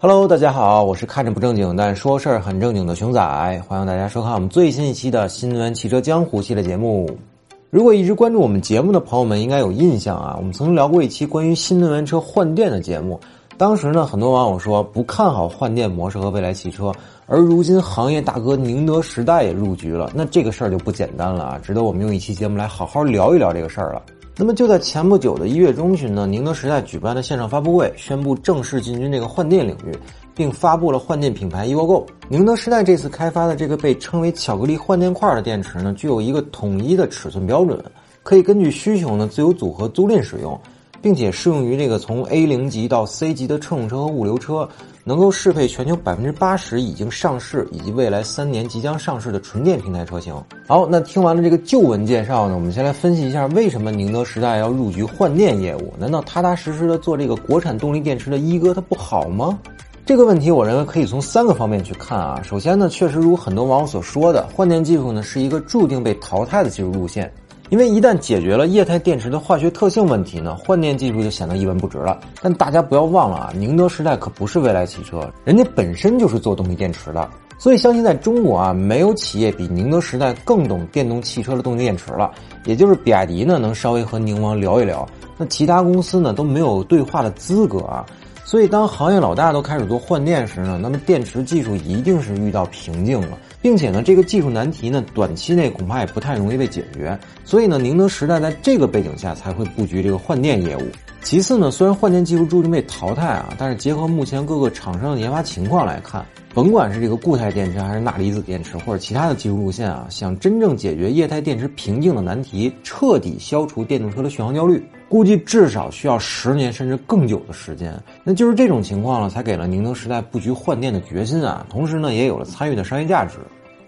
Hello，大家好，我是看着不正经但说事儿很正经的熊仔，欢迎大家收看我们最新一期的新闻汽车江湖系列节目。如果一直关注我们节目的朋友们应该有印象啊，我们曾经聊过一期关于新能源车换电的节目。当时呢，很多网友说不看好换电模式和未来汽车，而如今行业大哥宁德时代也入局了，那这个事儿就不简单了啊，值得我们用一期节目来好好聊一聊这个事儿了。那么就在前不久的一月中旬呢，宁德时代举办的线上发布会，宣布正式进军这个换电领域，并发布了换电品牌 evogo。宁德时代这次开发的这个被称为“巧克力换电块”的电池呢，具有一个统一的尺寸标准，可以根据需求呢自由组合租赁使用。并且适用于这个从 A 零级到 C 级的乘用车和物流车，能够适配全球百分之八十已经上市以及未来三年即将上市的纯电平台车型。好，那听完了这个旧闻介绍呢，我们先来分析一下为什么宁德时代要入局换电业务？难道踏踏实实的做这个国产动力电池的一哥它不好吗？这个问题我认为可以从三个方面去看啊。首先呢，确实如很多网友所说的，换电技术呢是一个注定被淘汰的技术路线。因为一旦解决了液态电池的化学特性问题呢，换电技术就显得一文不值了。但大家不要忘了啊，宁德时代可不是未来汽车，人家本身就是做动力电池的。所以相信在中国啊，没有企业比宁德时代更懂电动汽车的动力电池了。也就是比亚迪呢，能稍微和宁王聊一聊，那其他公司呢都没有对话的资格啊。所以当行业老大都开始做换电时呢，那么电池技术一定是遇到瓶颈了。并且呢，这个技术难题呢，短期内恐怕也不太容易被解决。所以呢，宁德时代在这个背景下才会布局这个换电业务。其次呢，虽然换电技术注定被淘汰啊，但是结合目前各个厂商的研发情况来看，甭管是这个固态电池还是钠离子电池或者其他的技术路线啊，想真正解决液态电池瓶颈的难题，彻底消除电动车的续航焦虑，估计至少需要十年甚至更久的时间。那就是这种情况了，才给了宁德时代布局换电的决心啊，同时呢，也有了参与的商业价值。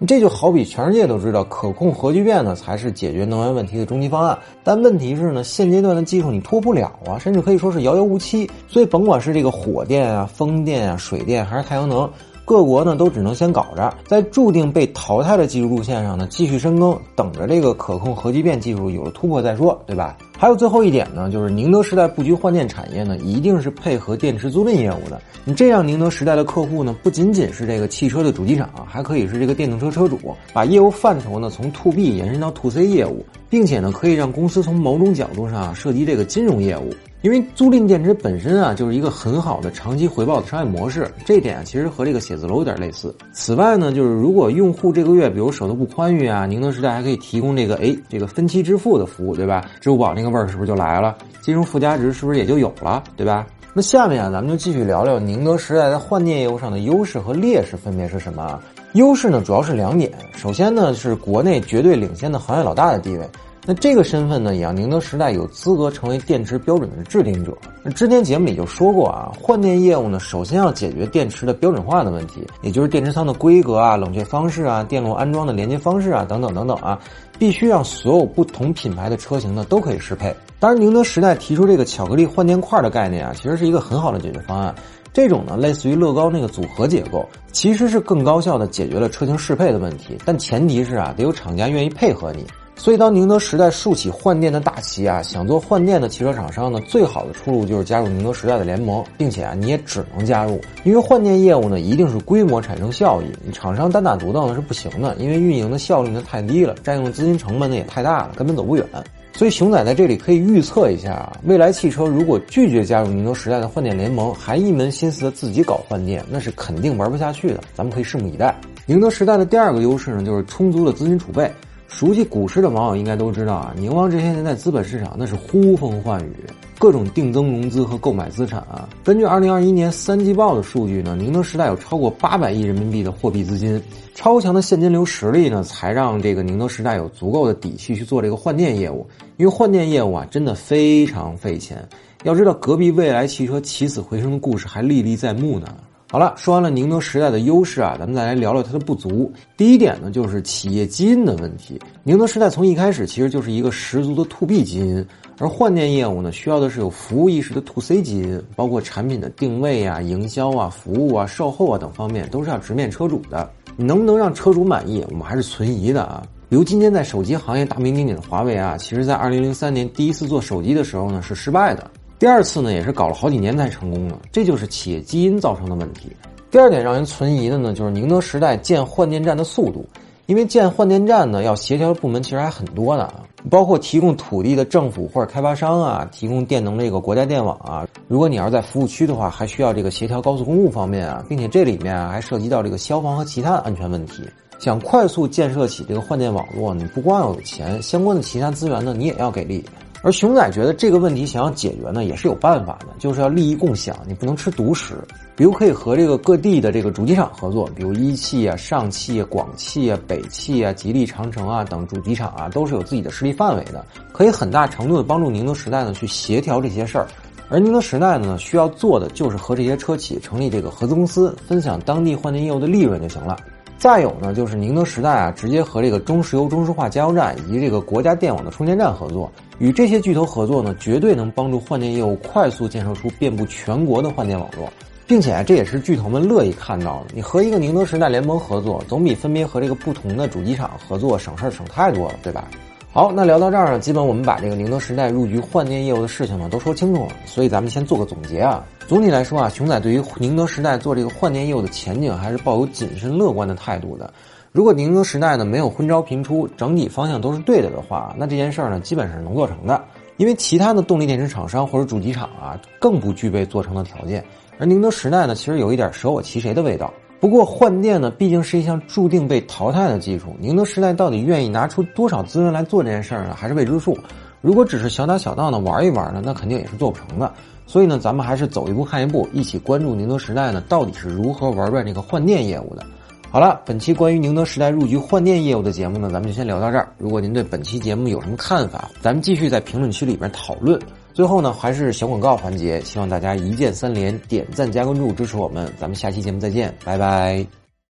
这就好比全世界都知道可控核聚变呢才是解决能源问题的终极方案，但问题是呢，现阶段的技术你拖不了啊，甚至可以说是遥遥无期。所以甭管是这个火电啊、风电啊、水电还是太阳能。各国呢都只能先搞着，在注定被淘汰的技术路线上呢继续深耕，等着这个可控核聚变技术有了突破再说，对吧？还有最后一点呢，就是宁德时代布局换电产业呢，一定是配合电池租赁业务的。你这样，宁德时代的客户呢，不仅仅是这个汽车的主机厂，还可以是这个电动车车主，把业务范畴呢从 to B 延伸到 to C 业务，并且呢可以让公司从某种角度上啊涉及这个金融业务。因为租赁电池本身啊，就是一个很好的长期回报的商业模式，这一点啊，其实和这个写字楼有点类似。此外呢，就是如果用户这个月比如手头不宽裕啊，宁德时代还可以提供这个哎这个分期支付的服务，对吧？支付宝那个味儿是不是就来了？金融附加值是不是也就有了，对吧？那下面啊，咱们就继续聊聊宁德时代在换电业务上的优势和劣势分别是什么？优势呢，主要是两点。首先呢，是国内绝对领先的行业老大的地位。那这个身份呢，也让宁德时代有资格成为电池标准的制定者。之前节目里就说过啊，换电业务呢，首先要解决电池的标准化的问题，也就是电池仓的规格啊、冷却方式啊、电路安装的连接方式啊等等等等啊，必须让所有不同品牌的车型呢都可以适配。当然，宁德时代提出这个巧克力换电块的概念啊，其实是一个很好的解决方案。这种呢，类似于乐高那个组合结构，其实是更高效的解决了车型适配的问题。但前提是啊，得有厂家愿意配合你。所以，当宁德时代竖起换电的大旗啊，想做换电的汽车厂商呢，最好的出路就是加入宁德时代的联盟，并且啊，你也只能加入，因为换电业务呢，一定是规模产生效益，厂商单打独斗呢是不行的，因为运营的效率呢太低了，占用资金成本呢也太大了，根本走不远。所以，熊仔在这里可以预测一下啊，未来汽车如果拒绝加入宁德时代的换电联盟，还一门心思的自己搞换电，那是肯定玩不下去的。咱们可以拭目以待。宁德时代的第二个优势呢，就是充足的资金储备。熟悉股市的网友应该都知道啊，宁王这些年在资本市场那是呼风唤雨，各种定增融资和购买资产啊。根据二零二一年三季报的数据呢，宁德时代有超过八百亿人民币的货币资金，超强的现金流实力呢，才让这个宁德时代有足够的底气去做这个换电业务。因为换电业务啊，真的非常费钱。要知道，隔壁未来汽车起死回生的故事还历历在目呢。好了，说完了宁德时代的优势啊，咱们再来聊聊它的不足。第一点呢，就是企业基因的问题。宁德时代从一开始其实就是一个十足的 to B 基因，而换电业务呢，需要的是有服务意识的 to C 基因，包括产品的定位啊、营销啊、服务啊、售后啊等方面，都是要直面车主的。你能不能让车主满意，我们还是存疑的啊。比如今天在手机行业大名鼎鼎的华为啊，其实在二零零三年第一次做手机的时候呢，是失败的。第二次呢，也是搞了好几年才成功的，这就是企业基因造成的问题。第二点让人存疑的呢，就是宁德时代建换电站的速度，因为建换电站呢，要协调的部门其实还很多呢，包括提供土地的政府或者开发商啊，提供电能这个国家电网啊。如果你要是在服务区的话，还需要这个协调高速公路方面啊，并且这里面啊还涉及到这个消防和其他的安全问题。想快速建设起这个换电网络，你不光要有钱，相关的其他资源呢，你也要给力。而熊仔觉得这个问题想要解决呢，也是有办法的，就是要利益共享，你不能吃独食。比如可以和这个各地的这个主机厂合作，比如一汽啊、上汽啊、广汽啊、北汽啊、吉利、长城啊等主机厂啊，都是有自己的势力范围的，可以很大程度的帮助宁德时代呢去协调这些事儿。而宁德时代呢，需要做的就是和这些车企成立这个合资公司，分享当地换电业务的利润就行了。再有呢，就是宁德时代啊，直接和这个中石油中石化加油站以及这个国家电网的充电站合作，与这些巨头合作呢，绝对能帮助换电业务快速建设出遍布全国的换电网络，并且这也是巨头们乐意看到的。你和一个宁德时代联盟合作，总比分别和这个不同的主机厂合作省事儿省太多了，对吧？好，那聊到这儿呢，基本我们把这个宁德时代入局换电业务的事情呢都说清楚了，所以咱们先做个总结啊。总体来说啊，熊仔对于宁德时代做这个换电业务的前景还是抱有谨慎乐观的态度的。如果宁德时代呢没有昏招频出，整体方向都是对的的话，那这件事儿呢基本上是能做成的。因为其他的动力电池厂商或者主机厂啊，更不具备做成的条件，而宁德时代呢，其实有一点舍我其谁的味道。不过换电呢，毕竟是一项注定被淘汰的技术。宁德时代到底愿意拿出多少资源来做这件事儿呢？还是未知数。如果只是小打小闹的玩一玩呢，那肯定也是做不成的。所以呢，咱们还是走一步看一步，一起关注宁德时代呢到底是如何玩转这个换电业务的。好了，本期关于宁德时代入局换电业务的节目呢，咱们就先聊到这儿。如果您对本期节目有什么看法，咱们继续在评论区里边讨论。最后呢，还是小广告环节，希望大家一键三连，点赞加关注支持我们。咱们下期节目再见，拜拜。